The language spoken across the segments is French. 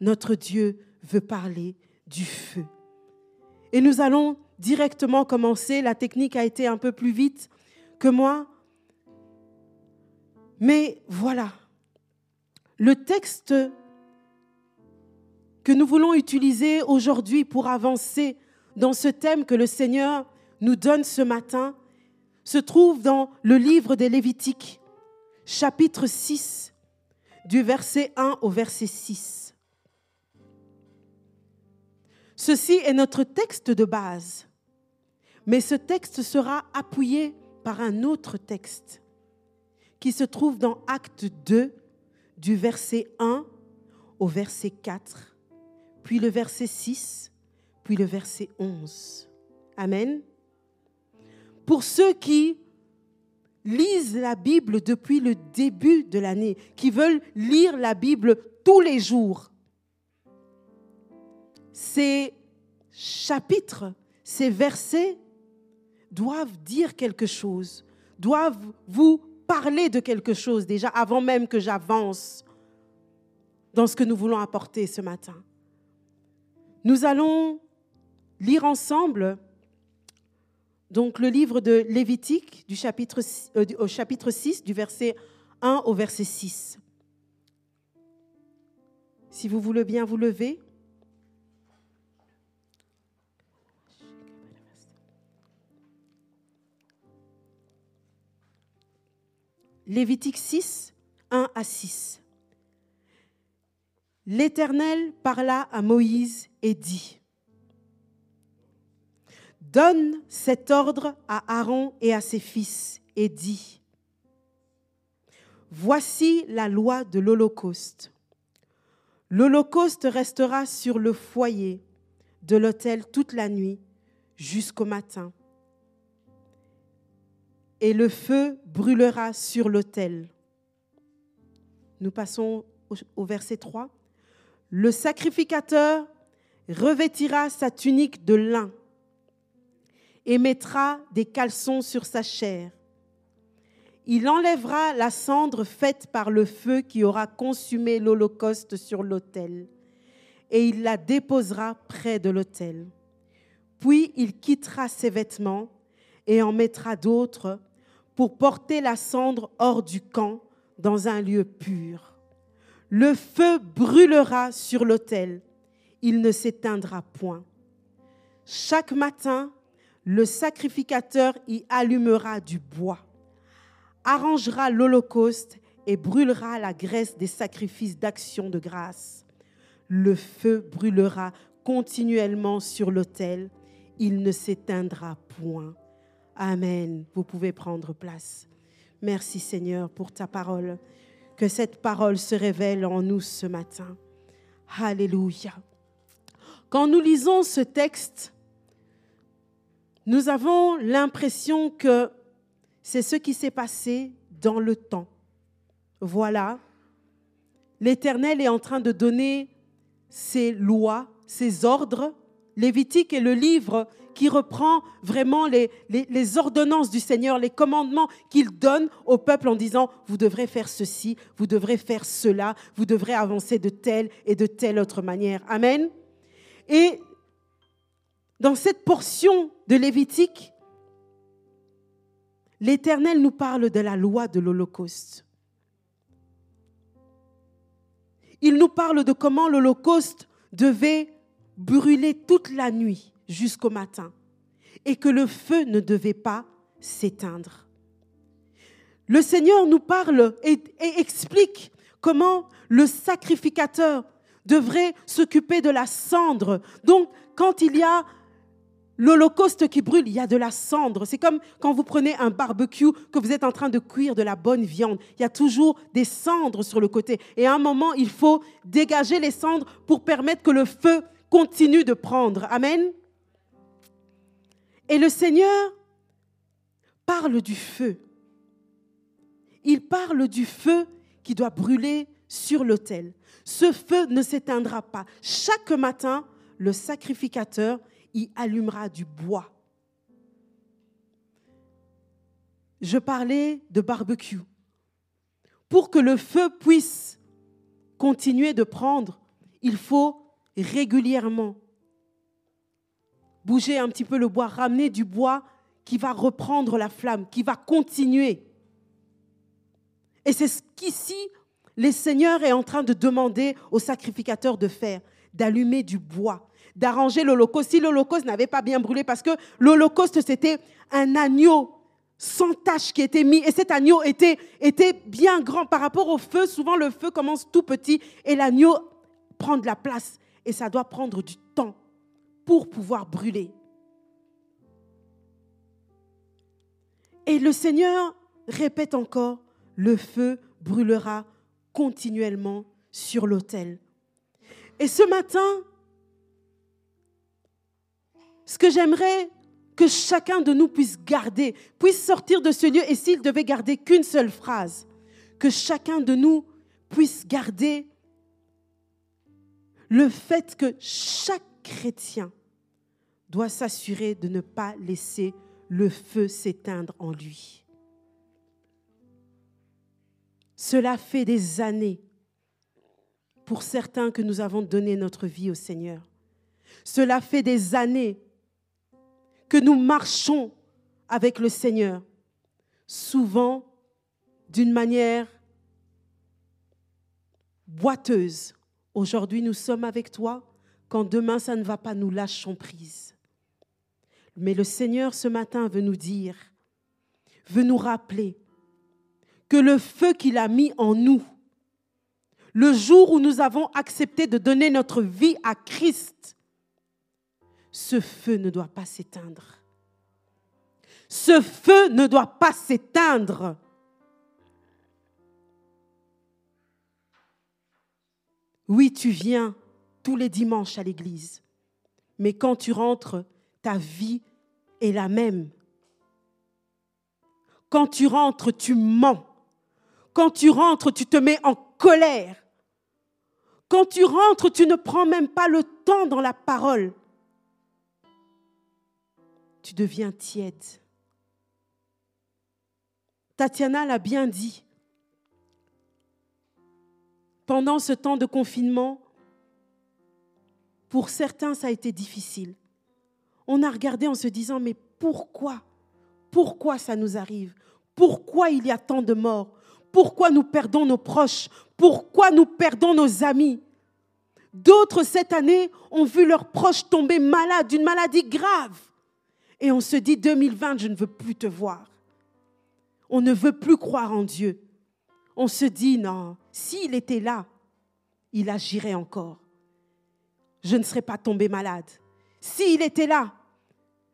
notre Dieu veut parler du feu. Et nous allons directement commencer. La technique a été un peu plus vite que moi. Mais voilà, le texte que nous voulons utiliser aujourd'hui pour avancer dans ce thème que le Seigneur nous donne ce matin se trouve dans le livre des Lévitiques, chapitre 6, du verset 1 au verset 6. Ceci est notre texte de base, mais ce texte sera appuyé par un autre texte qui se trouve dans Acte 2, du verset 1 au verset 4, puis le verset 6, puis le verset 11. Amen. Pour ceux qui lisent la Bible depuis le début de l'année, qui veulent lire la Bible tous les jours. Ces chapitres, ces versets doivent dire quelque chose, doivent vous parler de quelque chose déjà avant même que j'avance dans ce que nous voulons apporter ce matin. Nous allons lire ensemble donc le livre de Lévitique euh, au chapitre 6, du verset 1 au verset 6. Si vous voulez bien vous lever. Lévitique 6, 1 à 6. L'Éternel parla à Moïse et dit, Donne cet ordre à Aaron et à ses fils et dis, Voici la loi de l'Holocauste. L'Holocauste restera sur le foyer de l'autel toute la nuit jusqu'au matin. Et le feu brûlera sur l'autel. Nous passons au verset 3. Le sacrificateur revêtira sa tunique de lin et mettra des caleçons sur sa chair. Il enlèvera la cendre faite par le feu qui aura consumé l'Holocauste sur l'autel, et il la déposera près de l'autel. Puis il quittera ses vêtements et en mettra d'autres pour porter la cendre hors du camp dans un lieu pur. Le feu brûlera sur l'autel, il ne s'éteindra point. Chaque matin, le sacrificateur y allumera du bois, arrangera l'holocauste et brûlera la graisse des sacrifices d'action de grâce. Le feu brûlera continuellement sur l'autel, il ne s'éteindra point. Amen. Vous pouvez prendre place. Merci Seigneur pour ta parole. Que cette parole se révèle en nous ce matin. Alléluia. Quand nous lisons ce texte, nous avons l'impression que c'est ce qui s'est passé dans le temps. Voilà, l'Éternel est en train de donner ses lois, ses ordres. Lévitique est le livre qui reprend vraiment les, les, ordonnances du Seigneur, les commandements qu'il donne au peuple en disant, vous devrez faire ceci, vous devrez faire cela, vous devrez avancer de telle et de telle autre manière. Amen. Et dans cette portion de Lévitique, l'Éternel nous parle de la loi de l'Holocauste. Il nous parle de comment l'Holocauste devait brûler toute la nuit jusqu'au matin et que le feu ne devait pas s'éteindre. Le Seigneur nous parle et, explique comment le sacrificateur devrait s'occuper de la cendre. Donc, quand il y a L'holocauste qui brûle, il y a de la cendre. C'est comme quand vous prenez un barbecue, que vous êtes en train de cuire de la bonne viande. Il y a toujours des cendres sur le côté. Et à un moment, il faut dégager les cendres pour permettre que le feu continue de prendre. Amen. Et le Seigneur parle du feu. Il parle du feu qui doit brûler sur l'autel. Ce feu ne s'éteindra pas. Chaque matin, le sacrificateur il allumera du bois. Je parlais de barbecue. Pour que le feu puisse continuer de prendre, il faut régulièrement bouger un petit peu le bois, ramener du bois qui va reprendre la flamme, qui va continuer. Et c'est ce qu'ici, le Seigneur est en train de demander aux sacrificateurs de faire, d'allumer du bois, d'arranger l'Holocauste. Si l'Holocauste n'avait pas bien brûlé, parce que l'Holocauste, c'était un agneau sans tache qui était mis, et cet agneau était, était bien grand par rapport au feu. Souvent, le feu commence tout petit, et l'agneau prend de la place, et ça doit prendre du temps pour pouvoir brûler. Et le Seigneur répète encore, le feu brûlera continuellement sur l'autel. Et ce matin, ce que j'aimerais que chacun de nous puisse garder, puisse sortir de ce lieu, et s'il devait garder qu'une seule phrase, que chacun de nous puisse garder le fait que chaque chrétien doit s'assurer de ne pas laisser le feu s'éteindre en lui. Cela fait des années pour certains que nous avons donné notre vie au Seigneur. Cela fait des années que nous marchons avec le Seigneur, souvent d'une manière boiteuse. Aujourd'hui, nous sommes avec toi. Quand demain, ça ne va pas, nous lâchons prise. Mais le Seigneur, ce matin, veut nous dire, veut nous rappeler que le feu qu'il a mis en nous, le jour où nous avons accepté de donner notre vie à Christ, ce feu ne doit pas s'éteindre. Ce feu ne doit pas s'éteindre. Oui, tu viens tous les dimanches à l'église, mais quand tu rentres, ta vie est la même. Quand tu rentres, tu mens. Quand tu rentres, tu te mets en colère. Quand tu rentres, tu ne prends même pas le temps dans la parole. Tu deviens tiède. Tatiana l'a bien dit. Pendant ce temps de confinement, pour certains, ça a été difficile on a regardé en se disant, mais pourquoi? Pourquoi ça nous arrive? Pourquoi il y a tant de morts? Pourquoi nous perdons nos proches? Pourquoi nous perdons nos amis? D'autres, cette année, ont vu leurs proches tomber malades d'une maladie grave. Et on se dit, 2020, je ne veux plus te voir. On ne veut plus croire en Dieu. On se dit, non, s'il était là, il agirait encore. Je ne serais pas tombé malade. S'il était là,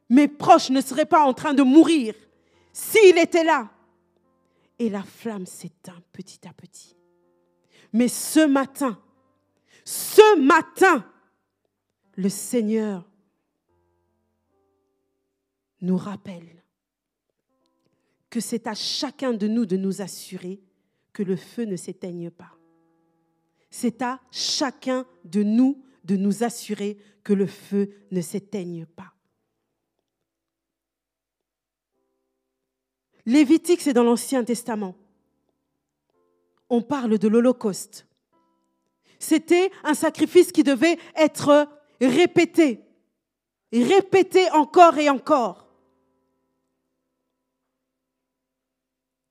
mes proches ne seraient pas en train de mourir s'il était là. Et la flamme s'éteint petit à petit. Mais ce matin, ce matin, le Seigneur nous rappelle que c'est à chacun de nous de nous assurer que le feu ne s'éteigne pas. C'est à chacun de nous de nous assurer que le feu ne s'éteigne pas. Lévitique, c'est dans l'Ancien Testament. On parle de l'Holocauste. C'était un sacrifice qui devait être répété, répété encore et encore.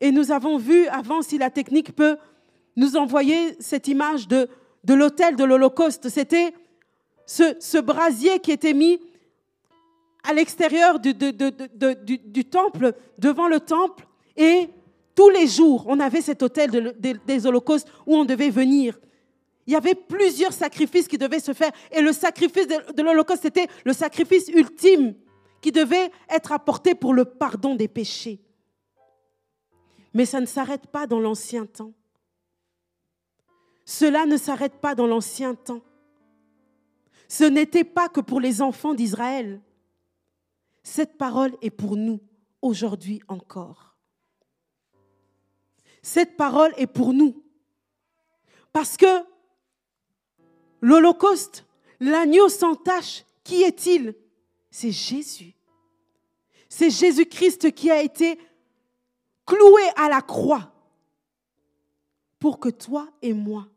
Et nous avons vu avant si la technique peut nous envoyer cette image de, de l'autel de l'Holocauste. C'était ce, ce brasier qui était mis à l'extérieur du, temple, devant le temple, et tous les jours, on avait cet hôtel des holocaustes où on devait venir. Il y avait plusieurs sacrifices qui devaient se faire, et le sacrifice de l'holocauste, c'était le sacrifice ultime qui devait être apporté pour le pardon des péchés. Mais ça ne s'arrête pas dans l'ancien temps. Cela ne s'arrête pas dans l'ancien temps. Ce n'était pas que pour les enfants d'Israël. Cette parole est pour nous aujourd'hui encore. Cette parole est pour nous. Parce que l'Holocauste, l'agneau sans tache, qui est-il? C'est Jésus. C'est Jésus-Christ qui a été cloué à la croix pour que toi et moi,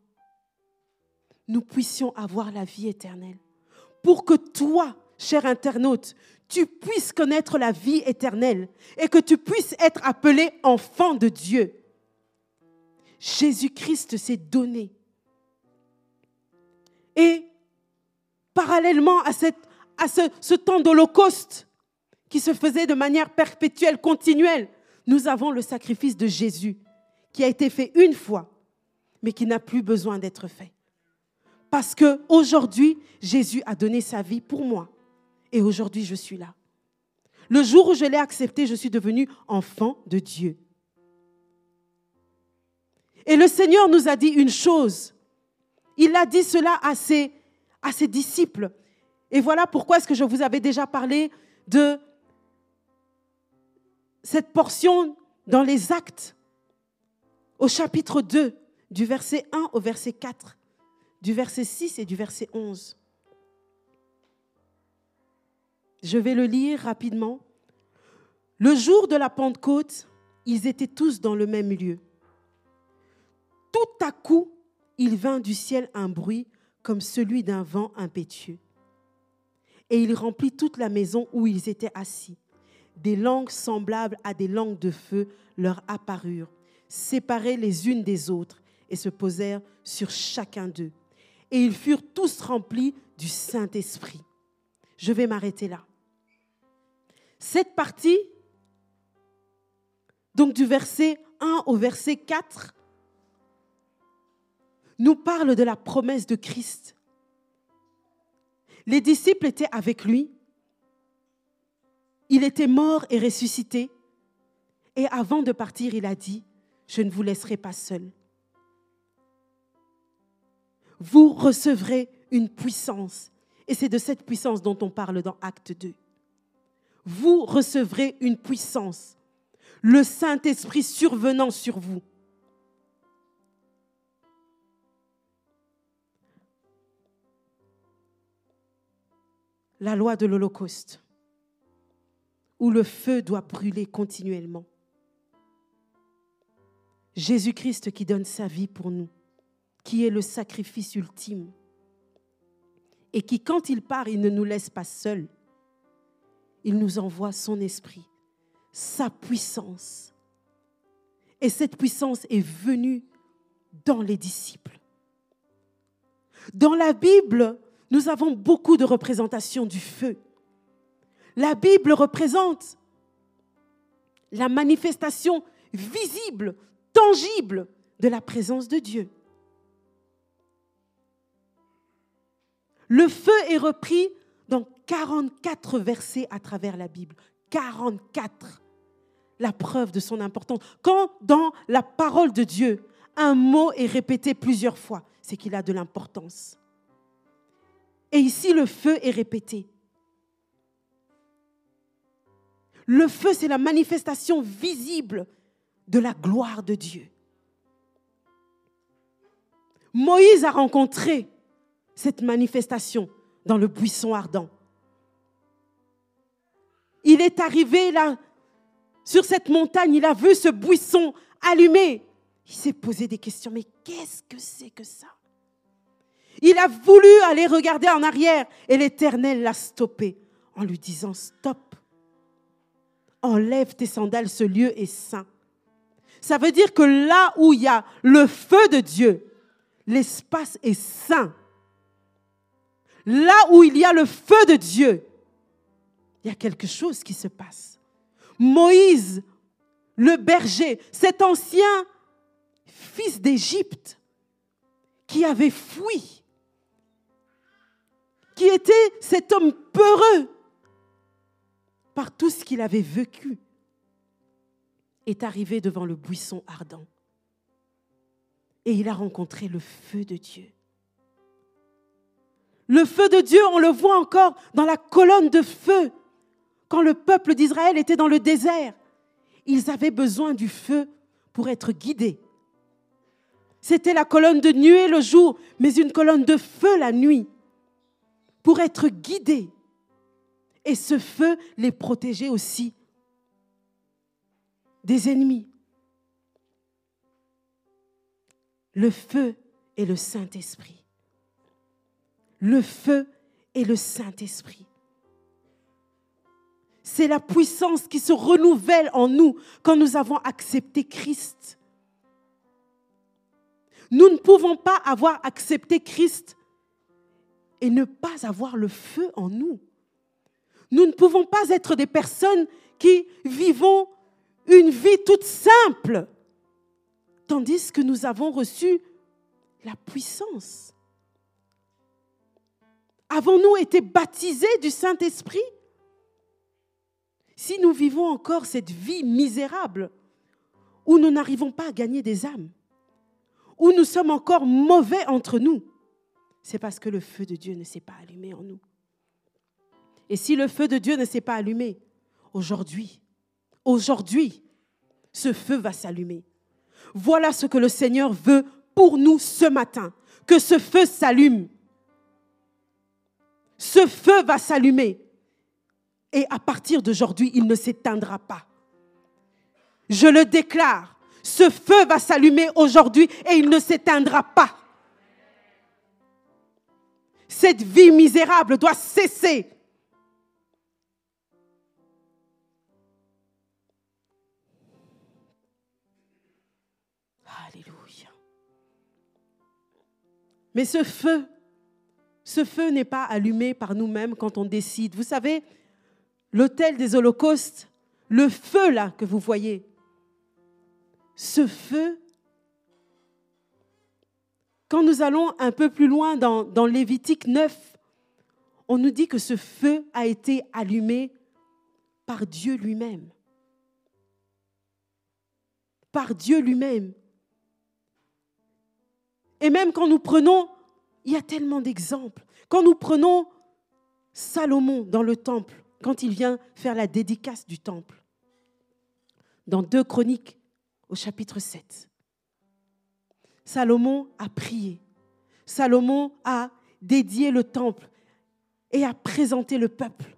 nous puissions avoir la vie éternelle. Pour que toi, cher internaute, tu puisses connaître la vie éternelle et que tu puisses être appelé enfant de Dieu. Jésus-Christ s'est donné. Et parallèlement à, ce temps d'Holocauste qui se faisait de manière perpétuelle, continuelle, nous avons le sacrifice de Jésus qui a été fait une fois, mais qui n'a plus besoin d'être fait. Parce que aujourd'hui, Jésus a donné sa vie pour moi. Et aujourd'hui, je suis là. Le jour où je l'ai accepté, je suis devenu enfant de Dieu. Et le Seigneur nous a dit une chose. Il a dit cela à ses, à ses disciples. Et voilà pourquoi est-ce que je vous avais déjà parlé de cette portion dans les actes au chapitre 2, du verset 1 au verset 4, du verset 6 et du verset 11. Je vais le lire rapidement. Le jour de la Pentecôte, ils étaient tous dans le même lieu. Tout à coup, il vint du ciel un bruit comme celui d'un vent impétueux. Et il remplit toute la maison où ils étaient assis. Des langues semblables à des langues de feu leur apparurent, séparées les unes des autres, et se posèrent sur chacun d'eux. Et ils furent tous remplis du Saint-Esprit. Je vais m'arrêter là. Cette partie, donc du verset 1 au verset 4, nous parle de la promesse de Christ. Les disciples étaient avec lui. Il était mort et ressuscité. Et avant de partir, il a dit, je ne vous laisserai pas seul. Vous recevrez une puissance. Et c'est de cette puissance dont on parle dans Acte 2. Vous recevrez une puissance. Le Saint-Esprit survenant sur vous. La loi de l'Holocauste, où le feu doit brûler continuellement. Jésus-Christ qui donne sa vie pour nous, qui est le sacrifice ultime, et qui, quand il part, il ne nous laisse pas seuls. Il nous envoie son esprit, sa puissance. Et cette puissance est venue dans les disciples. Dans la Bible, nous avons beaucoup de représentations du feu. La Bible représente la manifestation visible tangible de la présence de Dieu. Le feu est repris dans 44 versets à travers la Bible. 44. La preuve de son importance. Quand dans la parole de Dieu, un mot est répété plusieurs fois, c'est qu'il a de l'importance. Et ici, le feu est répété. Le feu, c'est la manifestation visible de la gloire de Dieu. Moïse a rencontré cette manifestation dans le buisson ardent. Il est arrivé là, sur cette montagne, il a vu ce buisson allumé. Il s'est posé des questions, mais qu'est-ce que c'est que ça? Il a voulu aller regarder en arrière et l'Éternel l'a stoppé en lui disant, stop, enlève tes sandales, ce lieu est saint. Ça veut dire que là où il y a le feu de Dieu, l'espace est saint. Là où il y a le feu de Dieu, il y a quelque chose qui se passe. Moïse, le berger, cet ancien fils d'Égypte qui avait fui, qui était cet homme peureux par tout ce qu'il avait vécu, est arrivé devant le buisson ardent. Et il a rencontré le feu de Dieu. Le feu de Dieu, on le voit encore dans la colonne de feu. Quand le peuple d'Israël était dans le désert, ils avaient besoin du feu pour être guidés. C'était la colonne de nuée le jour, mais une colonne de feu la nuit, pour être guidés. Et ce feu les protégeait aussi des ennemis. Le feu et le Saint-Esprit. le feu et le Saint-Esprit. C'est la puissance qui se renouvelle en nous quand nous avons accepté Christ. Nous ne pouvons pas avoir accepté Christ et ne pas avoir le feu en nous. Nous ne pouvons pas être des personnes qui vivons une vie toute simple, tandis que nous avons reçu la puissance. Avons-nous été baptisés du Saint-Esprit? Si nous vivons encore cette vie misérable, où nous n'arrivons pas à gagner des âmes, où nous sommes encore mauvais entre nous, c'est parce que le feu de Dieu ne s'est pas allumé en nous. Et si le feu de Dieu ne s'est pas allumé, aujourd'hui, aujourd'hui, ce feu va s'allumer. Voilà ce que le Seigneur veut pour nous ce matin, que ce feu s'allume. Ce feu va s'allumer. Et à partir d'aujourd'hui, il ne s'éteindra pas. Je le déclare, ce feu va s'allumer aujourd'hui et il ne s'éteindra pas. Cette vie misérable doit cesser. Mais ce feu, ce feu n'est pas allumé par nous-mêmes quand on décide. Vous savez, l'autel des holocaustes, le feu là que vous voyez, ce feu, quand nous allons un peu plus loin dans, dans Lévitique 9, on nous dit que ce feu a été allumé par Dieu lui-même. Par Dieu lui-même. Et même quand nous prenons, il y a tellement d'exemples. Quand nous prenons Salomon dans le temple, quand il vient faire la dédicace du temple, dans 2 Chroniques au chapitre 7, Salomon a prié. Salomon a dédié le temple et a présenté le peuple.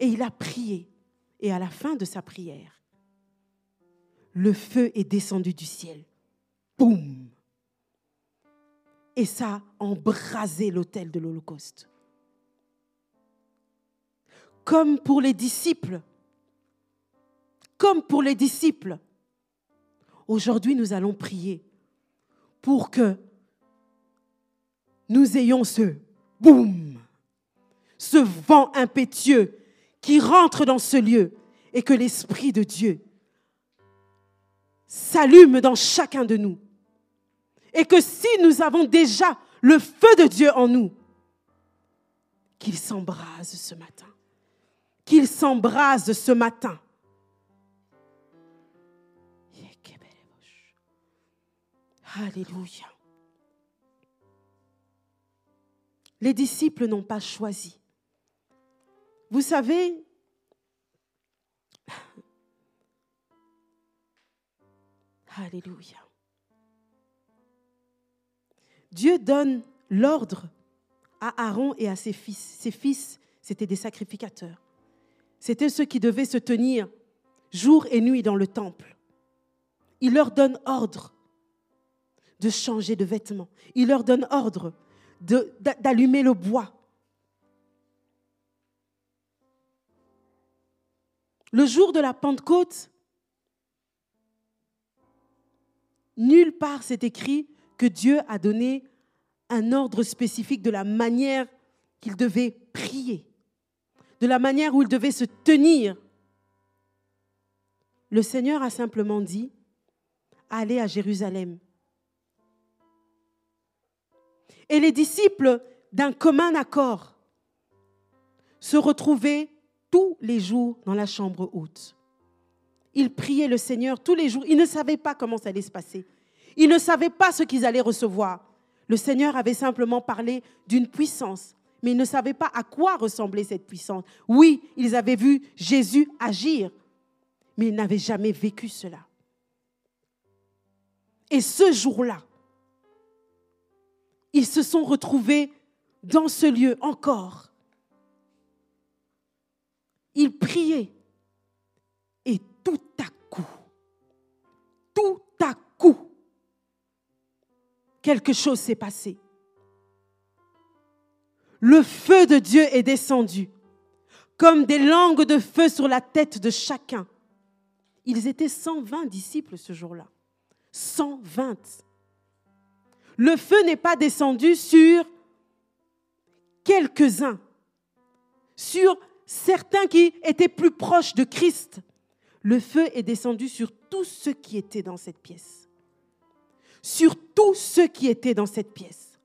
Et il a prié. Et à la fin de sa prière, le feu est descendu du ciel. Boum et ça a embrasé l'autel de l'Holocauste. Comme pour les disciples, comme pour les disciples, aujourd'hui nous allons prier pour que nous ayons ce boum, ce vent impétueux qui rentre dans ce lieu et que l'Esprit de Dieu s'allume dans chacun de nous et que si nous avons déjà le feu de Dieu en nous, qu'il s'embrase ce matin. Qu'il s'embrase ce matin. Alléluia. Les disciples n'ont pas choisi. Vous savez, Alléluia. Dieu donne l'ordre à Aaron et à ses fils. Ses fils, c'étaient des sacrificateurs. C'étaient ceux qui devaient se tenir jour et nuit dans le temple. Il leur donne ordre de changer de vêtements. Il leur donne ordre d'allumer le bois. Le jour de la Pentecôte, nulle part c'est écrit que Dieu a donné un ordre spécifique de la manière qu'il devait prier, de la manière où il devait se tenir. Le Seigneur a simplement dit, allez à Jérusalem. Et les disciples, d'un commun accord, se retrouvaient tous les jours dans la chambre haute. Ils priaient le Seigneur tous les jours. Ils ne savaient pas comment ça allait se passer. Ils ne savaient pas ce qu'ils allaient recevoir. Le Seigneur avait simplement parlé d'une puissance, mais ils ne savaient pas à quoi ressemblait cette puissance. Oui, ils avaient vu Jésus agir, mais ils n'avaient jamais vécu cela. Et ce jour-là, ils se sont retrouvés dans ce lieu encore. Ils priaient. Et tout à coup, tout à coup, quelque chose s'est passé. le feu de Dieu est descendu, comme des langues de feu sur la tête de chacun. Ils étaient 120 disciples ce jour-là. 120. Le feu n'est pas descendu sur quelques-uns, sur certains qui étaient plus proches de Christ. Le feu est descendu sur tous ceux qui étaient dans cette pièce. Sur tous ceux qui étaient dans cette pièce.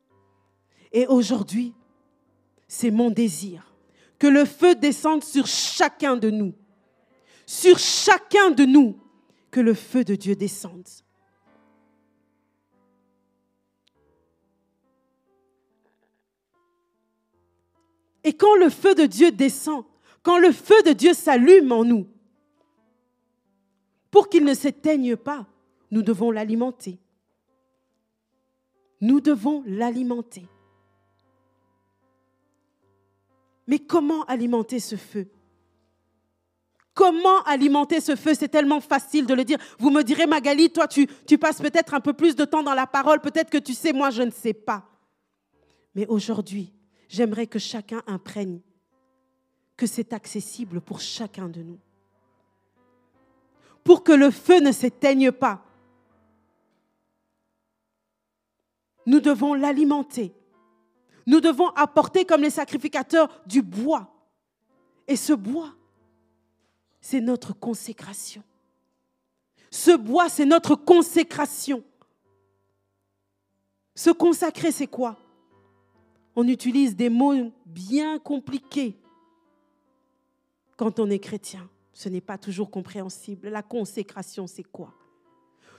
Et aujourd'hui, c'est mon désir que le feu descende sur chacun de nous. Sur chacun de nous, que le feu de Dieu descende. Et quand le feu de Dieu descend, quand le feu de Dieu s'allume en nous, pour qu'il ne s'éteigne pas, nous devons l'alimenter. Nous devons l'alimenter. Mais comment alimenter ce feu? Comment alimenter ce feu? C'est tellement facile de le dire. Vous me direz, Magali, toi, tu, tu passes peut-être un peu plus de temps dans la parole, peut-être que tu sais, moi, je ne sais pas. Mais aujourd'hui, j'aimerais que chacun imprègne que c'est accessible pour chacun de nous. Pour que le feu ne s'éteigne pas, nous devons l'alimenter. Nous devons apporter comme les sacrificateurs du bois. Et ce bois, c'est notre consécration. Ce bois, c'est notre consécration. Se consacrer, c'est quoi? On utilise des mots bien compliqués quand on est chrétien. Ce n'est pas toujours compréhensible. La consécration, c'est quoi?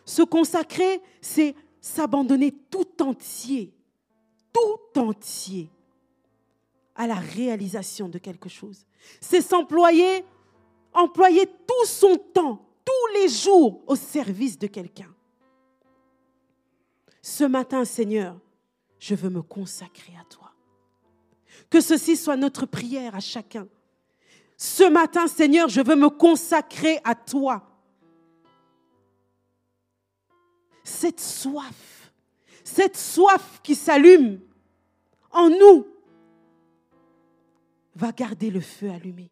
Se consacrer, c'est s'abandonner tout entier, tout entier à la réalisation de quelque chose. C'est s'employer, employer tout son temps, tous les jours au service de quelqu'un. Ce matin, Seigneur, je veux me consacrer à toi. Que ceci soit notre prière à chacun. Ce matin, Seigneur, je veux me consacrer à toi. Cette soif, cette soif qui s'allume en nous, va garder le feu allumé.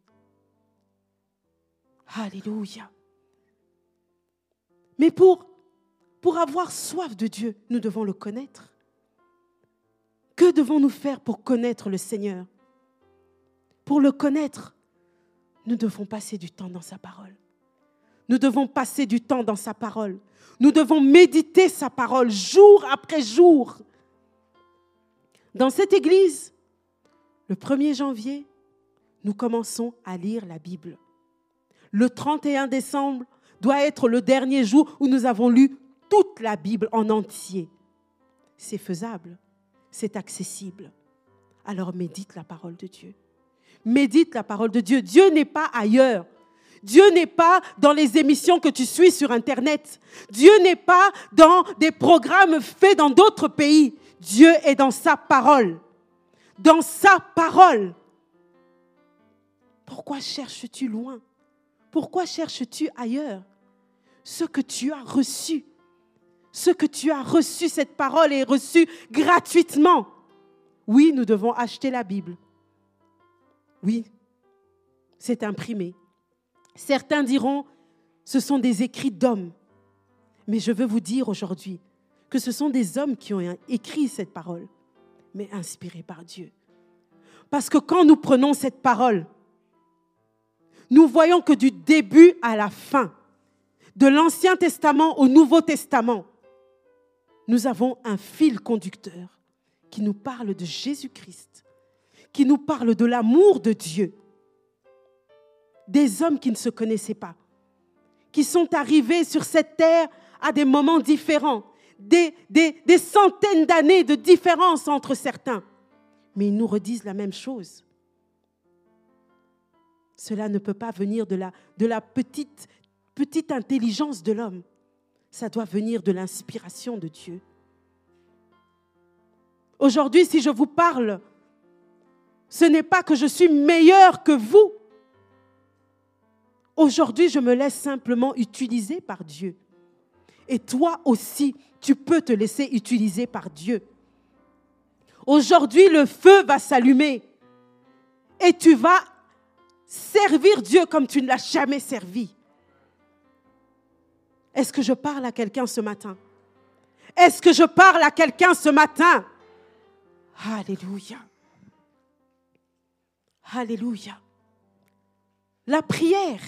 Alléluia. Mais pour, pour avoir soif de Dieu, nous devons le connaître. Que devons-nous faire pour connaître le Seigneur? Pour le connaître, nous devons passer du temps dans sa parole. Nous devons passer du temps dans sa parole. Nous devons méditer sa parole jour après jour. Dans cette église, le 1er janvier, nous commençons à lire la Bible. Le 31 décembre doit être le dernier jour où nous avons lu toute la Bible en entier. C'est faisable, c'est accessible. Alors médite la parole de Dieu médite la parole de Dieu. Dieu n'est pas ailleurs. Dieu n'est pas dans les émissions que tu suis sur Internet. Dieu n'est pas dans des programmes faits dans d'autres pays. Dieu est dans sa parole. Dans sa parole. Pourquoi cherches-tu loin? Pourquoi cherches-tu ailleurs? Ce que tu as reçu, ce que tu as reçu, cette parole est reçue gratuitement. Oui, nous devons acheter la Bible. Oui, c'est imprimé. Certains diront, ce sont des écrits d'hommes. Mais je veux vous dire aujourd'hui que ce sont des hommes qui ont écrit cette parole, mais inspirés par Dieu. Parce que quand nous prenons cette parole, nous voyons que du début à la fin, de l'Ancien Testament au Nouveau Testament, nous avons un fil conducteur qui nous parle de Jésus-Christ qui nous parle de l'amour de Dieu. Des hommes qui ne se connaissaient pas, qui sont arrivés sur cette terre à des moments différents, des, centaines d'années de différence entre certains. Mais ils nous redisent la même chose. Cela ne peut pas venir de la, de la petite, petite intelligence de l'homme. Ça doit venir de l'inspiration de Dieu. Aujourd'hui, si je vous parle ce n'est pas que je suis meilleur que vous. Aujourd'hui, je me laisse simplement utiliser par Dieu. Et toi aussi, tu peux te laisser utiliser par Dieu. Aujourd'hui, le feu va s'allumer. Et tu vas servir Dieu comme tu ne l'as jamais servi. Est-ce que je parle à quelqu'un ce matin? Est-ce que je parle à quelqu'un ce matin? Alléluia. Alléluia. La prière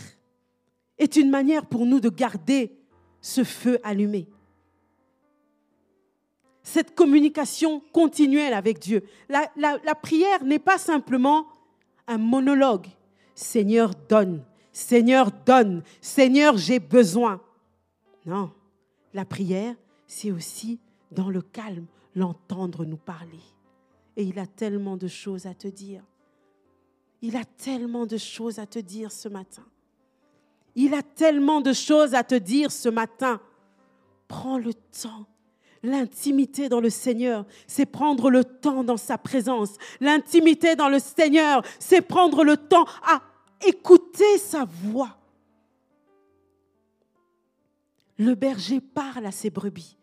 est une manière pour nous de garder ce feu allumé. Cette communication continuelle avec Dieu. La, la prière n'est pas simplement un monologue. Seigneur, donne. Seigneur, donne. Seigneur, j'ai besoin. Non, la prière, c'est aussi dans le calme, l'entendre nous parler. Et il a tellement de choses à te dire. Il a tellement de choses à te dire ce matin. Il a tellement de choses à te dire ce matin. Prends le temps. L'intimité dans le Seigneur, c'est prendre le temps dans sa présence. L'intimité dans le Seigneur, c'est prendre le temps à écouter sa voix. Le berger parle à ses brebis.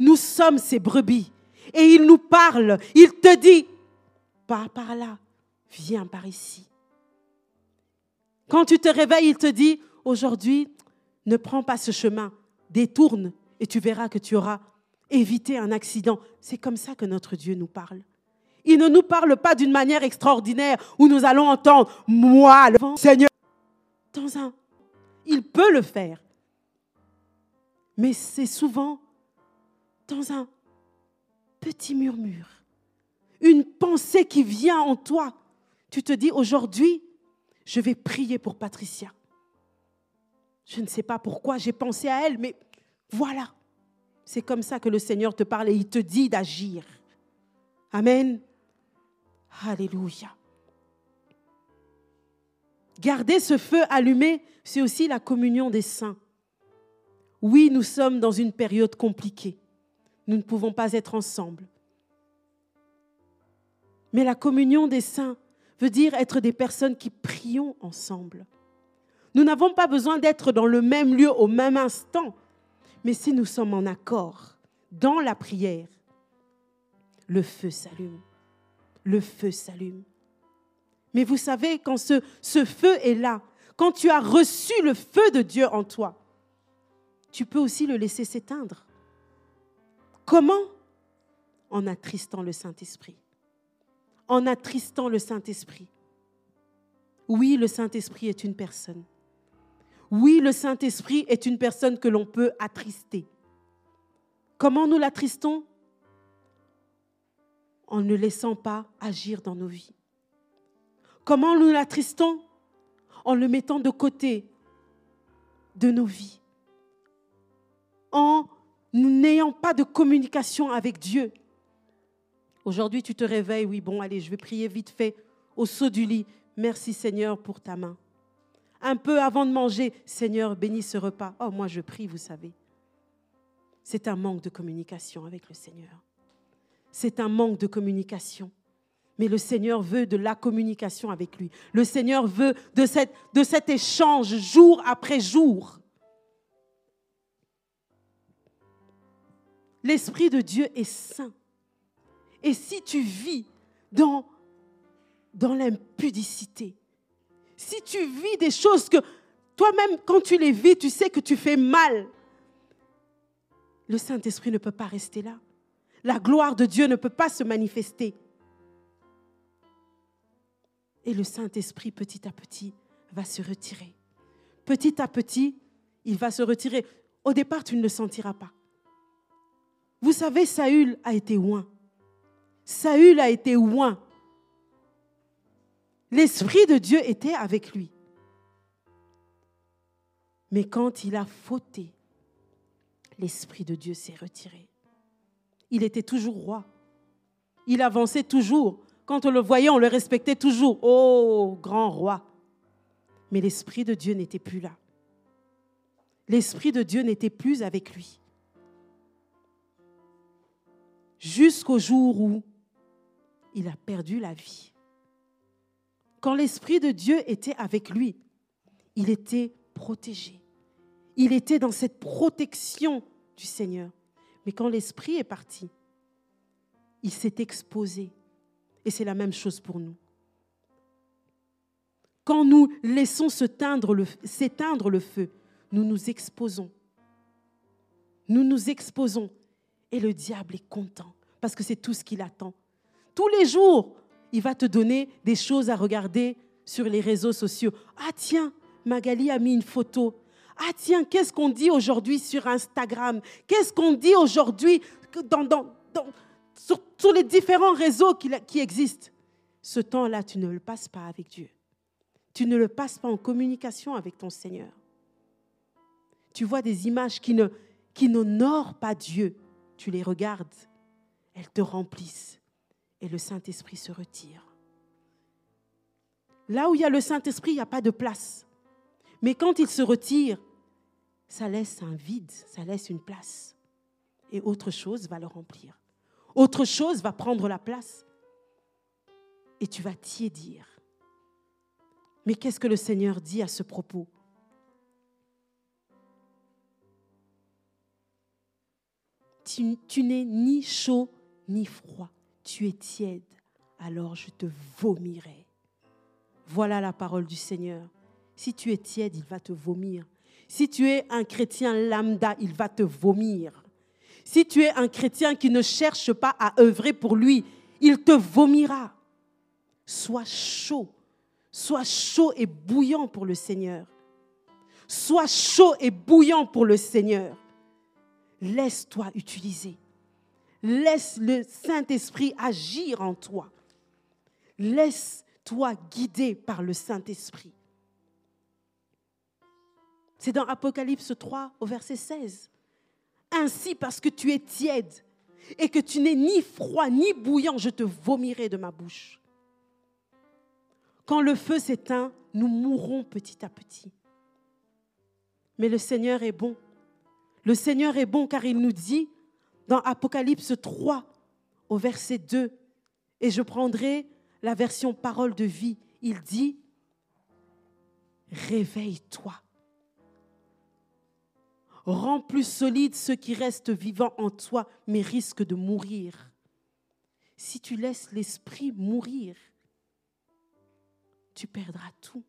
Nous sommes ses brebis. Et il nous parle. Il te dit, pas par là, viens par ici. Quand tu te réveilles, il te dit, aujourd'hui, ne prends pas ce chemin, détourne et tu verras que tu auras évité un accident. C'est comme ça que notre Dieu nous parle. Il ne nous parle pas d'une manière extraordinaire où nous allons entendre, moi, le Seigneur, dans un... Il peut le faire mais c'est souvent dans un petit murmure, une pensée qui vient en toi. Tu te dis, aujourd'hui, je vais prier pour Patricia. Je ne sais pas pourquoi j'ai pensé à elle, mais voilà. C'est comme ça que le Seigneur te parle et il te dit d'agir. Amen. Alléluia. Garder ce feu allumé, c'est aussi la communion des saints. Oui, nous sommes dans une période compliquée. Nous ne pouvons pas être ensemble. Mais la communion des saints veut dire être des personnes qui prions ensemble. Nous n'avons pas besoin d'être dans le même lieu au même instant. Mais si nous sommes en accord dans la prière, le feu s'allume. Le feu s'allume. Mais vous savez, quand ce, ce feu est là, quand tu as reçu le feu de Dieu en toi, tu peux aussi le laisser s'éteindre. Comment? En attristant le Saint-Esprit. En attristant le Saint-Esprit. Oui, le Saint-Esprit est une personne. Oui, le Saint-Esprit est une personne que l'on peut attrister. Comment nous l'attristons? En ne laissant pas agir dans nos vies. Comment nous l'attristons? En le mettant de côté de nos vies en n'ayant pas de communication avec Dieu. Aujourd'hui, tu te réveilles, oui, bon, allez, je vais prier vite fait au saut du lit. Merci Seigneur pour ta main. Un peu avant de manger, Seigneur, bénis ce repas. Oh, moi, je prie, vous savez. C'est un manque de communication avec le Seigneur. C'est un manque de communication. Mais le Seigneur veut de la communication avec lui. Le Seigneur veut de, cet échange jour après jour. L'Esprit de Dieu est saint. Et si tu vis dans, dans l'impudicité, si tu vis des choses que toi-même, quand tu les vis, tu sais que tu fais mal, le Saint-Esprit ne peut pas rester là. La gloire de Dieu ne peut pas se manifester. Et le Saint-Esprit, petit à petit, va se retirer. Petit à petit, il va se retirer. Au départ, tu ne le sentiras pas. Vous savez, Saül a été oint. Saül a été oint. L'Esprit de Dieu était avec lui. Mais quand il a fauté, l'Esprit de Dieu s'est retiré. Il était toujours roi. Il avançait toujours. Quand on le voyait, on le respectait toujours. Oh, grand roi. Mais l'Esprit de Dieu n'était plus là. L'Esprit de Dieu n'était plus avec lui jusqu'au jour où il a perdu la vie. Quand l'Esprit de Dieu était avec lui, il était protégé. Il était dans cette protection du Seigneur. Mais quand l'Esprit est parti, il s'est exposé Et c'est la même chose pour nous. Quand nous laissons s'éteindre le, feu, nous nous exposons. Nous nous exposons. Et le diable est content parce que c'est tout ce qu'il attend. Tous les jours, il va te donner des choses à regarder sur les réseaux sociaux. Ah tiens, Magali a mis une photo. Ah tiens, qu'est-ce qu'on dit aujourd'hui sur Instagram? Qu'est-ce qu'on dit aujourd'hui sur, les différents réseaux qui, existent? Ce temps-là, tu ne le passes pas avec Dieu. Tu ne le passes pas en communication avec ton Seigneur. Tu vois des images qui n'honorent pas Dieu. Tu les regardes, elles te remplissent et le Saint-Esprit se retire. Là où il y a le Saint-Esprit, il n'y a pas de place. Mais quand il se retire, ça laisse un vide, ça laisse une place. Et autre chose va le remplir. Autre chose va prendre la place. Et tu vas tiédir. Mais qu'est-ce que le Seigneur dit à ce propos? Tu, tu n'es ni chaud ni froid, tu es tiède, alors je te vomirai. Voilà la parole du Seigneur. Si tu es tiède, il va te vomir. Si tu es un chrétien lambda, il va te vomir. Si tu es un chrétien qui ne cherche pas à œuvrer pour lui, il te vomira. Sois chaud, sois chaud et bouillant pour le Seigneur. Sois chaud et bouillant pour le Seigneur. Laisse-toi utiliser. Laisse le Saint-Esprit agir en toi. Laisse-toi guider par le Saint-Esprit. C'est dans Apocalypse 3 au verset 16. Ainsi, parce que tu es tiède et que tu n'es ni froid ni bouillant, je te vomirai de ma bouche. Quand le feu s'éteint, nous mourrons petit à petit. Mais le Seigneur est bon. Le Seigneur est bon car il nous dit dans Apocalypse 3 au verset 2, et je prendrai la version parole de vie, il dit, réveille-toi Rends plus solide ceux qui restent vivants en toi, mais risquent de mourir. Si tu laisses l'esprit mourir, tu perdras tout.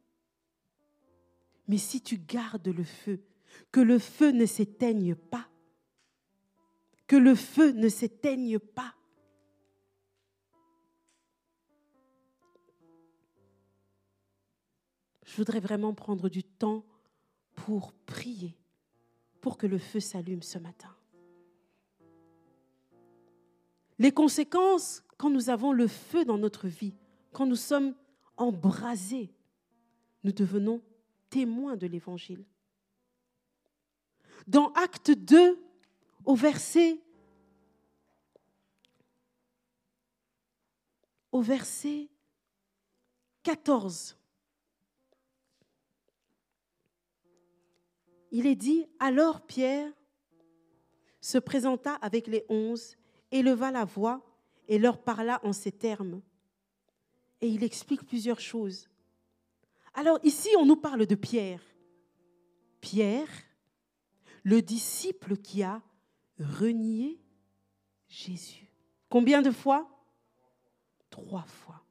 Mais si tu gardes le feu, que le feu ne s'éteigne pas, que le feu ne s'éteigne pas. Je voudrais vraiment prendre du temps pour prier pour que le feu s'allume ce matin. Les conséquences quand nous avons le feu dans notre vie, quand nous sommes embrasés, nous devenons témoins de l'Évangile. Dans Acte 2, au verset, au verset 14, il est dit, alors Pierre se présenta avec les onze, éleva la voix et leur parla en ces termes. Et il explique plusieurs choses. Alors ici, on nous parle de Pierre. Pierre, le disciple qui a renié Jésus. Combien de fois? Trois fois.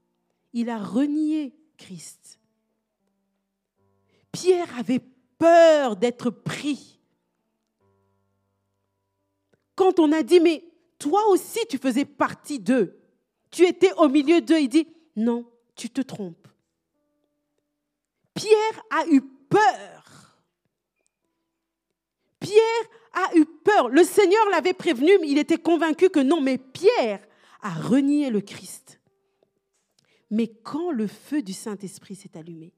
Il a renié Christ. Pierre avait peur d'être pris. Quand on a dit, mais toi aussi tu faisais partie d'eux, tu étais au milieu d'eux, il dit, non, tu te trompes. Pierre a eu peur. Pierre a eu peur. Le Seigneur l'avait prévenu, mais il était convaincu que non, mais Pierre a renié le Christ. Mais quand le feu du Saint-Esprit s'est allumé,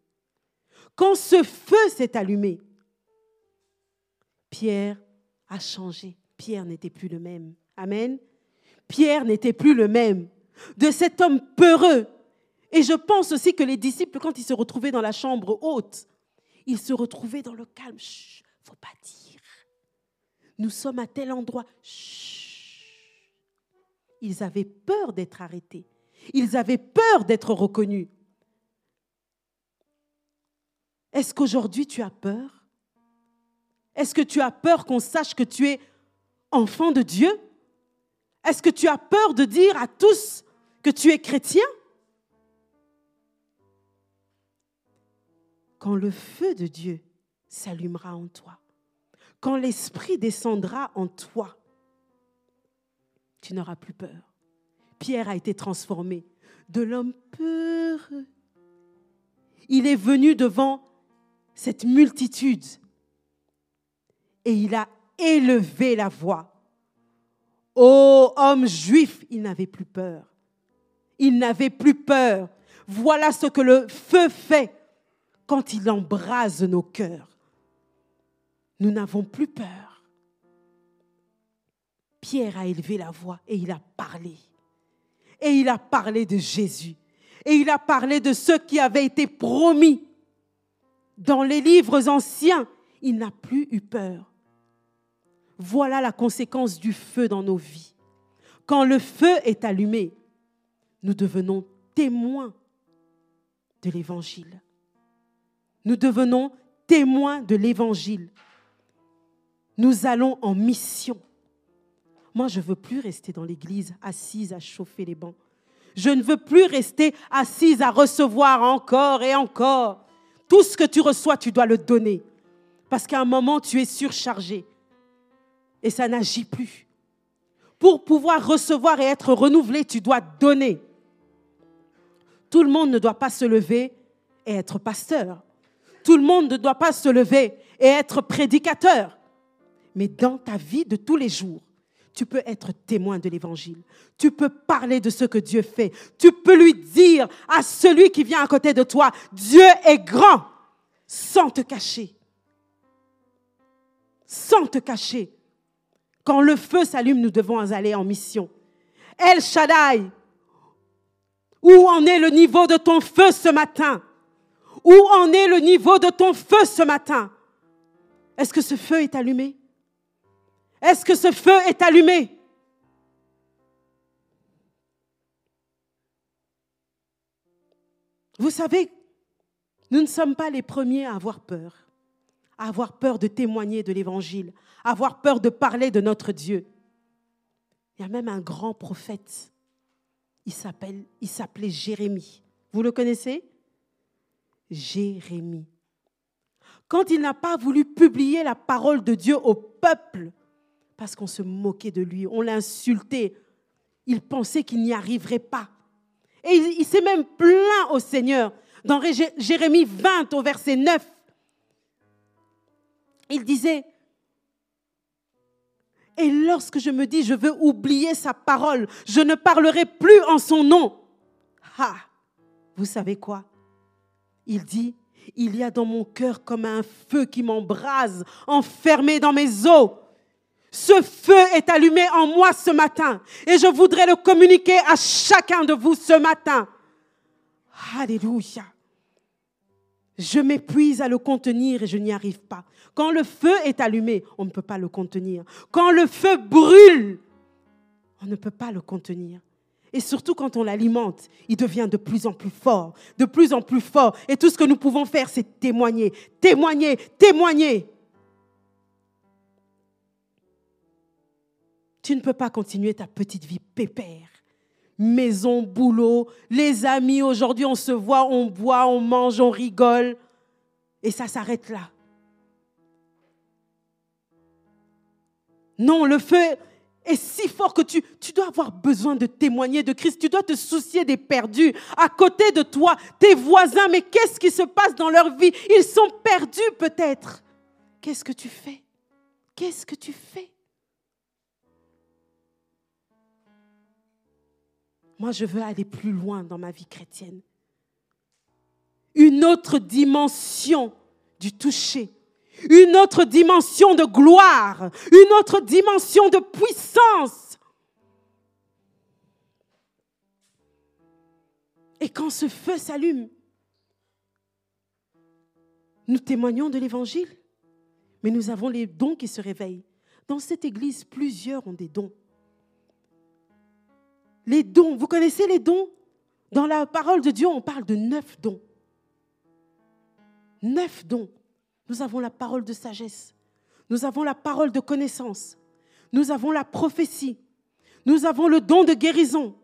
quand ce feu s'est allumé, Pierre a changé. Pierre n'était plus le même. Amen. Pierre n'était plus le même. De cet homme peureux. Et je pense aussi que les disciples, quand ils se retrouvaient dans la chambre haute, ils se retrouvaient dans le calme. Chut, faut pas dire. Nous sommes à tel endroit. Chut. Ils avaient peur d'être arrêtés. Ils avaient peur d'être reconnus. Est-ce qu'aujourd'hui tu as peur? Est-ce que tu as peur qu'on sache que tu es enfant de Dieu? Est-ce que tu as peur de dire à tous que tu es chrétien? Quand le feu de Dieu s'allumera en toi, quand l'Esprit descendra en toi, tu n'auras plus peur. Pierre a été transformé de l'homme peureux. Il est venu devant cette multitude et il a élevé la voix. Ô homme juif, il n'avait plus peur. Il n'avait plus peur. Voilà ce que le feu fait quand il embrase nos cœurs. Nous n'avons plus peur. Pierre a élevé la voix et il a parlé. Et il a parlé de Jésus. Et il a parlé de ce qui avait été promis dans les livres anciens. Il n'a plus eu peur. Voilà la conséquence du feu dans nos vies. Quand le feu est allumé, nous devenons témoins de l'Évangile. Nous devenons témoins de l'Évangile. Nous allons en mission. Moi, je ne veux plus rester dans l'église assise à chauffer les bancs. Je ne veux plus rester assise à recevoir encore et encore. Tout ce que tu reçois, tu dois le donner. Parce qu'à un moment, tu es surchargé et ça n'agit plus. Pour pouvoir recevoir et être renouvelé, tu dois donner. Tout le monde ne doit pas se lever et être pasteur. Tout le monde ne doit pas se lever et être prédicateur. Mais dans ta vie de tous les jours, tu peux être témoin de l'évangile. Tu peux parler de ce que Dieu fait. Tu peux lui dire à celui qui vient à côté de toi, Dieu est grand, sans te cacher. Sans te cacher. Quand le feu s'allume, nous devons aller en mission. El Shaddai, où en est le niveau de ton feu ce matin? Où en est le niveau de ton feu ce matin? Est-ce que ce feu est allumé? Est-ce que ce feu est allumé? Vous savez, nous ne sommes pas les premiers à avoir peur avoir peur de témoigner de l'Évangile, avoir peur de parler de notre Dieu. Il y a même un grand prophète, il s'appelle, il s'appelait Jérémie. Vous le connaissez? Jérémie. Quand il n'a pas voulu publier la parole de Dieu au peuple, parce qu'on se moquait de lui, on l'insultait, il pensait qu'il n'y arriverait pas. Et il, s'est même plaint au Seigneur. Dans Jérémie 20 au verset 9, il disait, et lorsque je me dis, je veux oublier sa parole, je ne parlerai plus en son nom. Ah, vous savez quoi? Il dit, il y a dans mon cœur comme un feu qui m'embrase, enfermé dans mes os. Ce feu est allumé en moi ce matin et je voudrais le communiquer à chacun de vous ce matin. Alléluia. Je m'épuise à le contenir et je n'y arrive pas. Quand le feu est allumé, on ne peut pas le contenir. Quand le feu brûle, on ne peut pas le contenir. Et surtout quand on l'alimente, il devient de plus en plus fort, de plus en plus fort. Et tout ce que nous pouvons faire, c'est témoigner, témoigner, témoigner. Tu ne peux pas continuer ta petite vie pépère. Maison, boulot, les amis, aujourd'hui on se voit, on boit, on mange, on rigole. Et ça s'arrête là. Non, le feu est si fort que tu, tu dois avoir besoin de témoigner de Christ. Tu dois te soucier des perdus. À côté de toi, tes voisins, mais qu'est-ce qui se passe dans leur vie? Ils sont perdus peut-être. Qu'est-ce que tu fais? Qu'est-ce que tu fais? Moi, je veux aller plus loin dans ma vie chrétienne. Une autre dimension du toucher une autre dimension de gloire, une autre dimension de puissance. Et quand ce feu s'allume, nous témoignons de l'Évangile, mais nous avons les dons qui se réveillent. Dans cette église, plusieurs ont des dons. Les dons, vous connaissez les dons? Dans la parole de Dieu, on parle de neuf dons. Neuf dons. Nous avons la parole de sagesse. Nous avons la parole de connaissance. Nous avons la prophétie. Nous avons le don de guérison,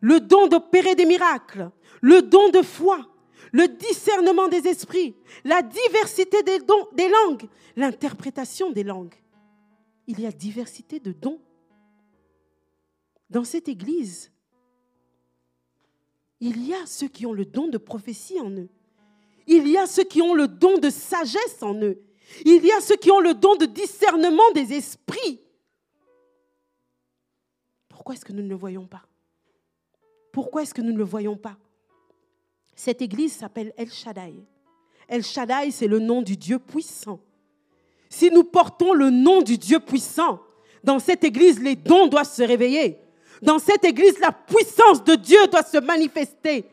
le don d'opérer des miracles, le don de foi, le discernement des esprits, la diversité des, dons, des langues, l'interprétation des langues. Il y a diversité de dons. Dans cette Église, il y a ceux qui ont le don de prophétie en eux. Il y a ceux qui ont le don de sagesse en eux. Il y a ceux qui ont le don de discernement des esprits. Pourquoi est-ce que nous ne le voyons pas? Pourquoi est-ce que nous ne le voyons pas? Cette église s'appelle El Shaddai. El Shaddai, c'est le nom du Dieu puissant. Si nous portons le nom du Dieu puissant, dans cette église, les dons doivent se réveiller. Dans cette église, la puissance de Dieu doit se manifester.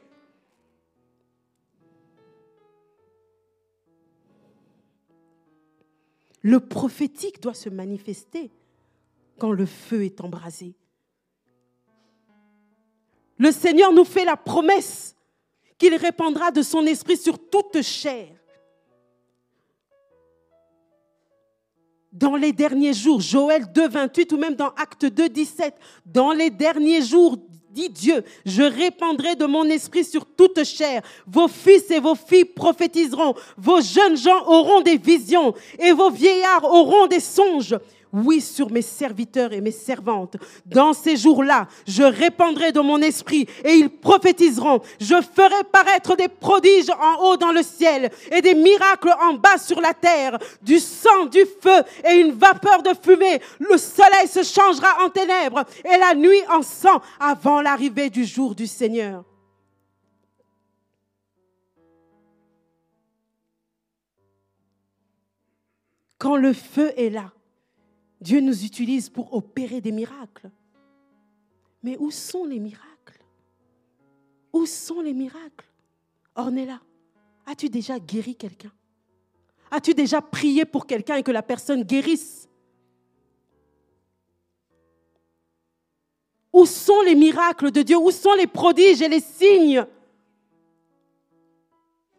Le prophétique doit se manifester quand le feu est embrasé. Le Seigneur nous fait la promesse qu'il répandra de son esprit sur toute chair. Dans les derniers jours, Joël 2, 28 ou même dans Acte 2, 17, dans les derniers jours, dit Dieu, je répandrai de mon esprit sur toute chair. Vos fils et vos filles prophétiseront. Vos jeunes gens auront des visions et vos vieillards auront des songes oui, sur mes serviteurs et mes servantes. Dans ces jours-là, je répandrai de mon esprit et ils prophétiseront. Je ferai paraître des prodiges en haut dans le ciel et des miracles en bas sur la terre, du sang, du feu et une vapeur de fumée. Le soleil se changera en ténèbres et la nuit en sang avant l'arrivée du jour du Seigneur. Quand le feu est là, Dieu nous utilise pour opérer des miracles. Mais où sont les miracles? Où sont les miracles? Ornella, as-tu déjà guéri quelqu'un? As-tu déjà prié pour quelqu'un et que la personne guérisse? Où sont les miracles de Dieu? Où sont les prodiges et les signes?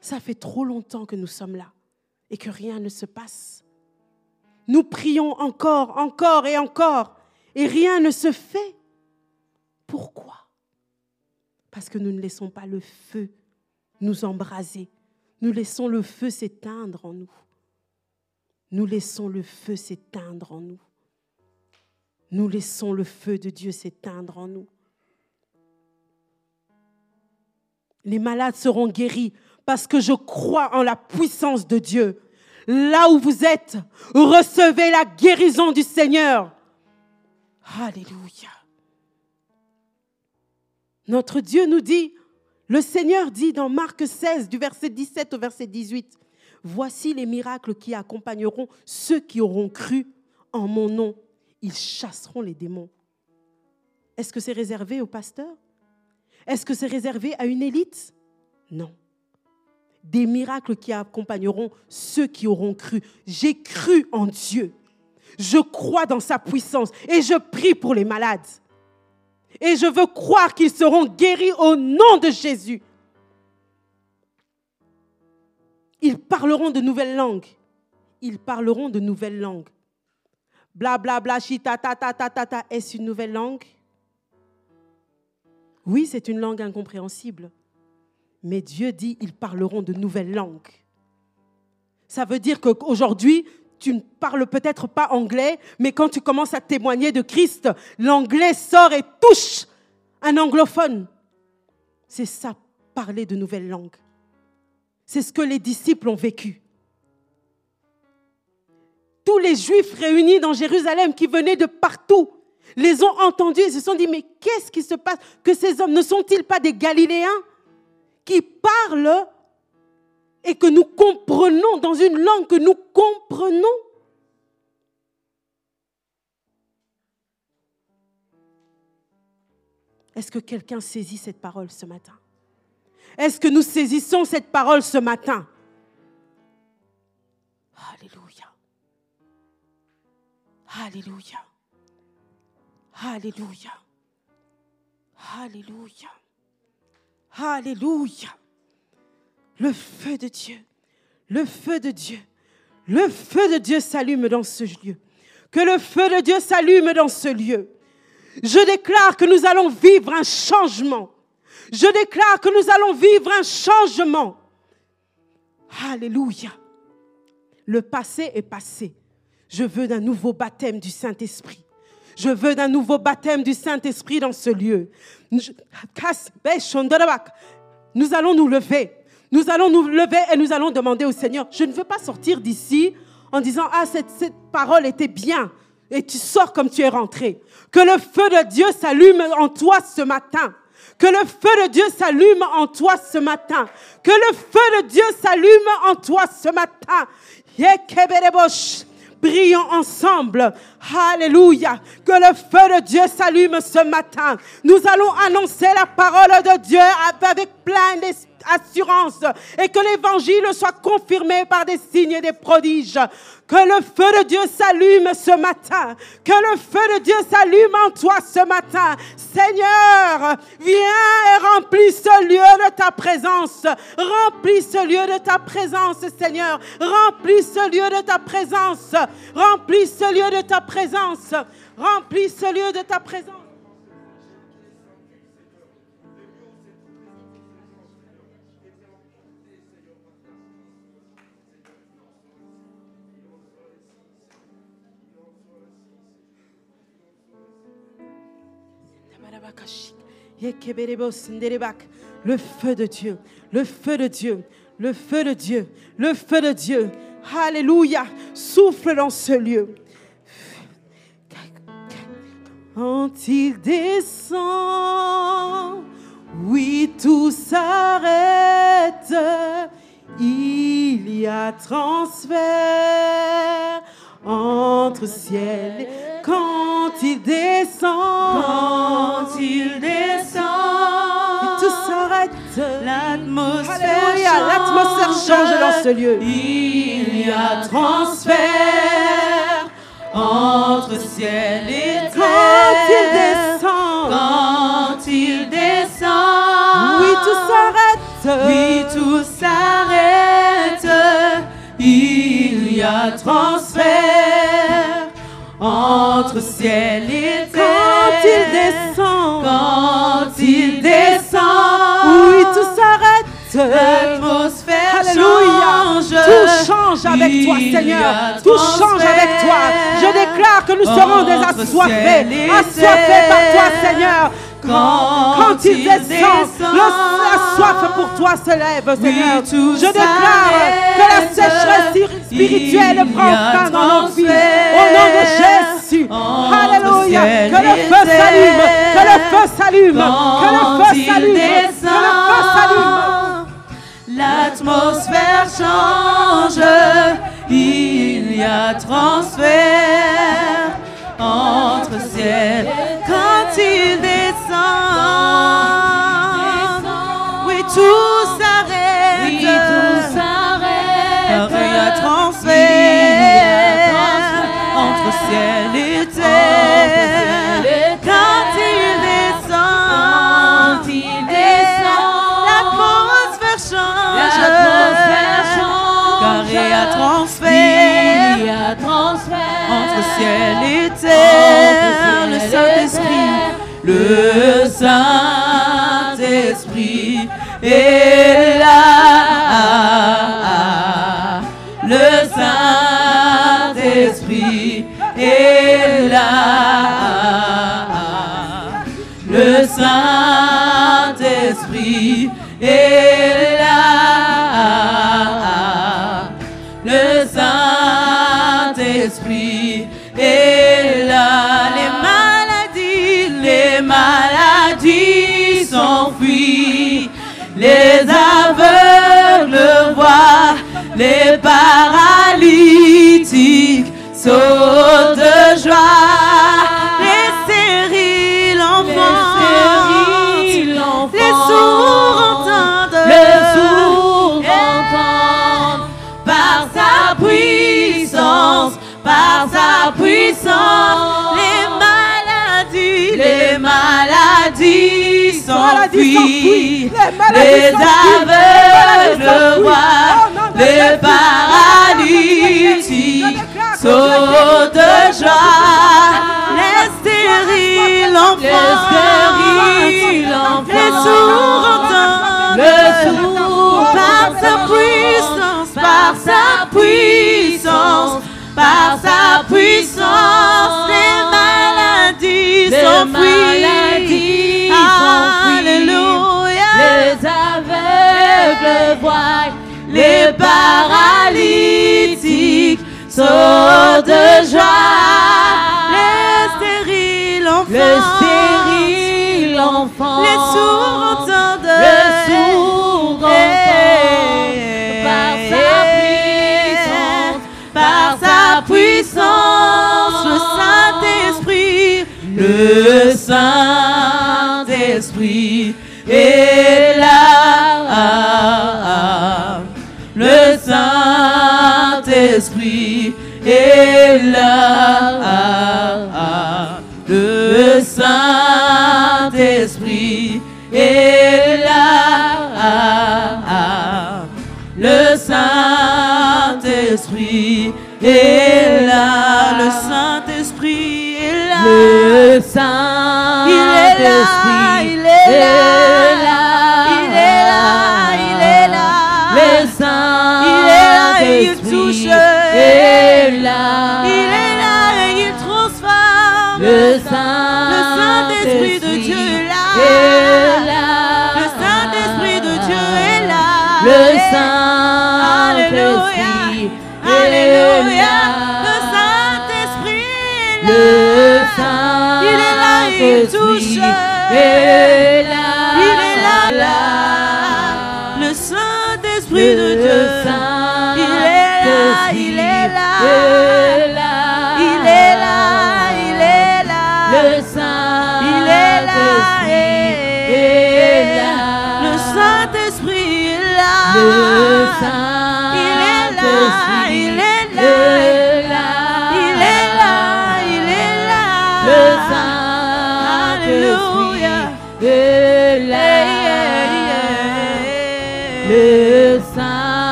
Ça fait trop longtemps que nous sommes là et que rien ne se passe. Nous prions encore, encore et encore, et rien ne se fait. Pourquoi? Parce que nous ne laissons pas le feu nous embraser. Nous laissons le feu s'éteindre en nous. Nous laissons le feu s'éteindre en nous. Nous laissons le feu de Dieu s'éteindre en nous. Les malades seront guéris parce que je crois en la puissance de Dieu là où vous êtes, recevez la guérison du Seigneur. Alléluia. Notre Dieu nous dit, le Seigneur dit dans Marc 16, du verset 17 au verset 18, Voici les miracles qui accompagneront ceux qui auront cru en mon nom. Ils chasseront les démons. Est-ce que c'est réservé aux pasteurs Est-ce que c'est réservé à une élite? Non des miracles qui accompagneront ceux qui auront cru. J'ai cru en Dieu. Je crois dans sa puissance et je prie pour les malades. Et je veux croire qu'ils seront guéris au nom de Jésus. Ils parleront de nouvelles langues. Ils parleront de nouvelles langues. Bla bla bla, ta ta ta ta ta ta. Est-ce une nouvelle langue? Oui, c'est une langue incompréhensible. Mais Dieu dit, ils parleront de nouvelles langues. Ça veut dire qu'aujourd'hui, tu ne parles peut-être pas anglais, mais quand tu commences à témoigner de Christ, l'anglais sort et touche un anglophone. C'est ça, parler de nouvelles langues. C'est ce que les disciples ont vécu. Tous les juifs réunis dans Jérusalem qui venaient de partout les ont entendus et se sont dit, mais qu'est-ce qui se passe? Que ces hommes ne sont-ils pas des Galiléens? Qui parle et que nous comprenons dans une langue que nous comprenons. Est-ce que quelqu'un saisit cette parole ce matin? Est-ce que nous saisissons cette parole ce matin? Alléluia. Alléluia. Alléluia. Alléluia. Alléluia. Le feu de Dieu, le feu de Dieu, le feu de Dieu s'allume dans ce lieu. Que le feu de Dieu s'allume dans ce lieu. Je déclare que nous allons vivre un changement. Je déclare que nous allons vivre un changement. Alléluia. Le passé est passé. Je veux d'un nouveau baptême du Saint-Esprit. Je veux d'un nouveau baptême du Saint-Esprit dans ce lieu. Nous allons nous lever. Nous allons nous lever et nous allons demander au Seigneur, je ne veux pas sortir d'ici en disant, ah, cette, parole était bien. Et tu sors comme tu es rentré. Que le feu de Dieu s'allume en toi ce matin. Que le feu de Dieu s'allume en toi ce matin. Que le feu de Dieu s'allume en toi ce matin. Brillons ensemble. Alléluia. Que le feu de Dieu s'allume ce matin. Nous allons annoncer la parole de Dieu avec plein d'assurance et que l'évangile soit confirmé par des signes et des prodiges. Que le feu de Dieu s'allume ce matin. Que le feu de Dieu s'allume en toi ce matin. Seigneur, viens et remplis ce lieu de ta présence. Remplis ce lieu de ta présence, Seigneur. Remplis ce lieu de ta présence. Remplis ce lieu de ta présence. Remplis ce lieu de ta présence. Le feu de Dieu, le feu de Dieu, le feu de Dieu, le feu de Dieu. Alléluia. Souffle dans ce lieu. Quand il descend, oui, tout s'arrête. Il y a transfert entre ciel et quand il descend, quand il descend, tout s'arrête. L'atmosphère l'atmosphère change dans ce lieu. Il y a transfert entre ciel et oui tout s'arrête. Oui tout s'arrête. Il y a transfert entre ciel et terre. Quand il descend, quand il descend, oui tout s'arrête. L'atmosphère change. Tout change avec toi, Il Seigneur. Tout change avec toi. Je déclare que nous serons des assoiffés. Assoiffés par toi. Seigneur. Quand Quand il descend, la soif pour toi se lève, Seigneur. Je déclare que la sécheresse spirituelle prend fin dans nos vies. Au nom de Jésus. Alléluia. Que le feu s'allume. Que le feu s'allume. Que le feu s'allume. Que le feu s'allume. l'atmosphère change. Il y a transfert entre ciel quand il descend. Ciel et terre. Le Saint-Esprit, le Saint-Esprit sautent de joie. Les stériles enfants, stériles enfants, les sourds entendent, Les sourds entendent par sa puissance, par sa puissance, les maladies, les maladies s'enfuient. s'enfuient, Les Saut de joie, laisse l'enfant, les sourds entendent, le sourd par sa puissance, par sa puissance, par sa puissance, les maladies s'enfuient. Alléluia. Les aveugles voient, les paralytiques saut de joie. Les stériles enfants, le stérile enfant, les sourds entendent, le sourd par eh, sa puissance, par sa puissance, le Saint-Esprit, le Saint-Esprit est là. Le Saint-Esprit Saint-Esprit est là. Le Saint-Esprit est là. Le Saint-Esprit est là. Le Saint-Esprit est là. Il est là.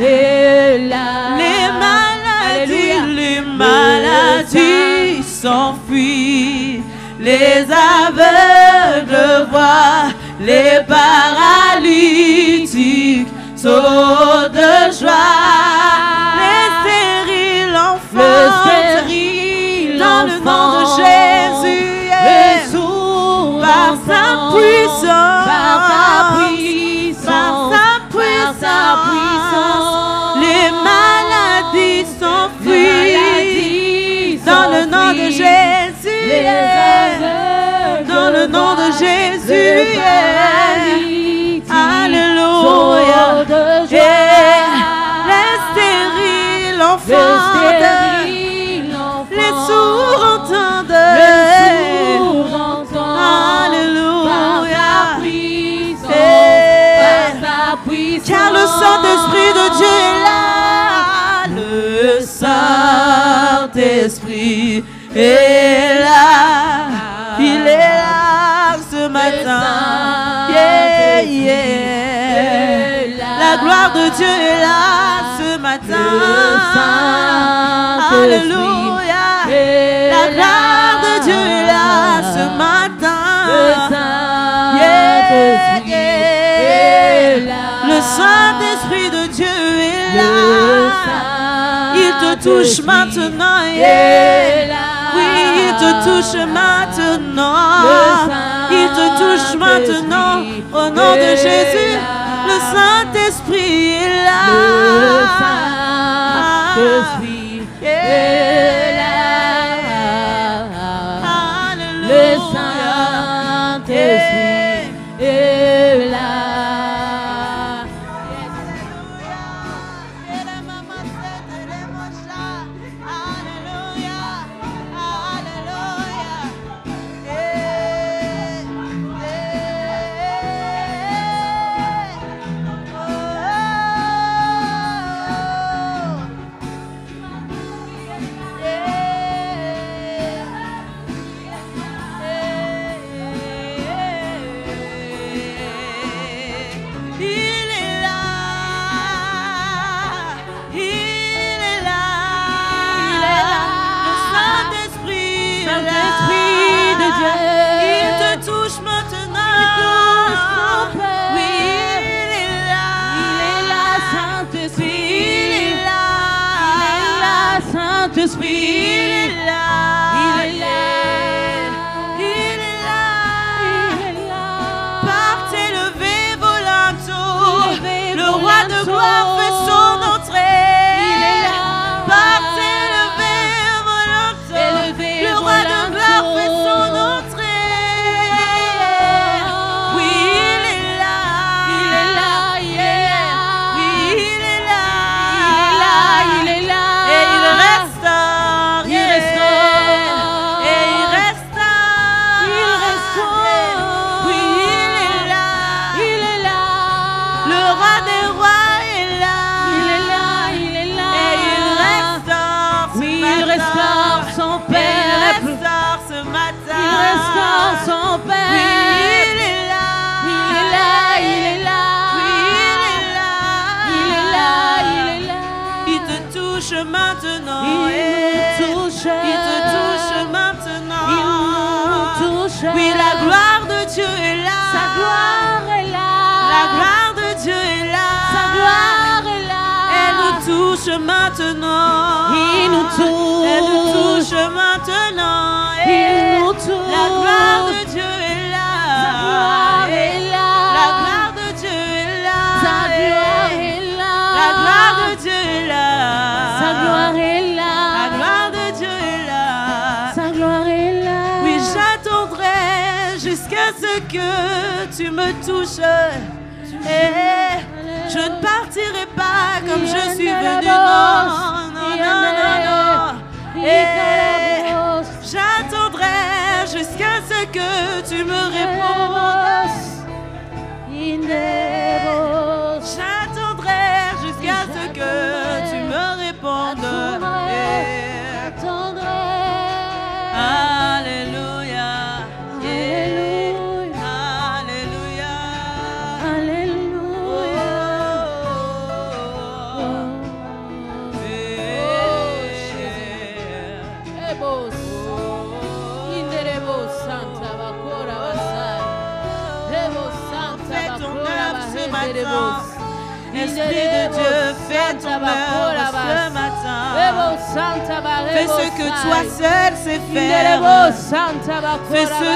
Les maladies, les maladies s'enfuient, les aveugles voient, les paralytiques sautent de joie. Les stériles enfants, le dans le nom de Jésus, les sourds par sa puissance. gloire de Dieu est là ce matin. Alléluia. La gloire de Dieu est là ce matin. Le Saint-Esprit de Dieu est là. Il te touche maintenant. Oui, il te touche maintenant. Il te touche maintenant au nom de Jésus. Le Saint-Esprit est là. Le Saint-Esprit. restaure son peuple. Il restaure ce matin. Il restaure son peuple. Oui, il est là. Il est là, il est là. Oui, il est là. Il est là, il est là. Il te touche maintenant. Il nous eh. touche. Il te touche maintenant. Il nous touche. Oui, la gloire. Touche maintenant. Il nous touche. Elle nous touche maintenant. Il Eh, nous touche. La gloire de Dieu est là. Sa gloire Eh, est là. La gloire de Dieu est là. Sa gloire Eh, est là. La gloire de Dieu est là. Sa gloire est là. La gloire de Dieu est là. Sa gloire est là. Oui, j'attendrai jusqu'à ce que tu me touches. Eh, je ne partirai pas comme je suis venu. Non, non, non, non, non. Eh, J'attendrai jusqu'à ce que tu me répondes. Esprit de Dieu, fais ton œuvre ce matin. Fais ce que toi seul sais faire. Fais ce que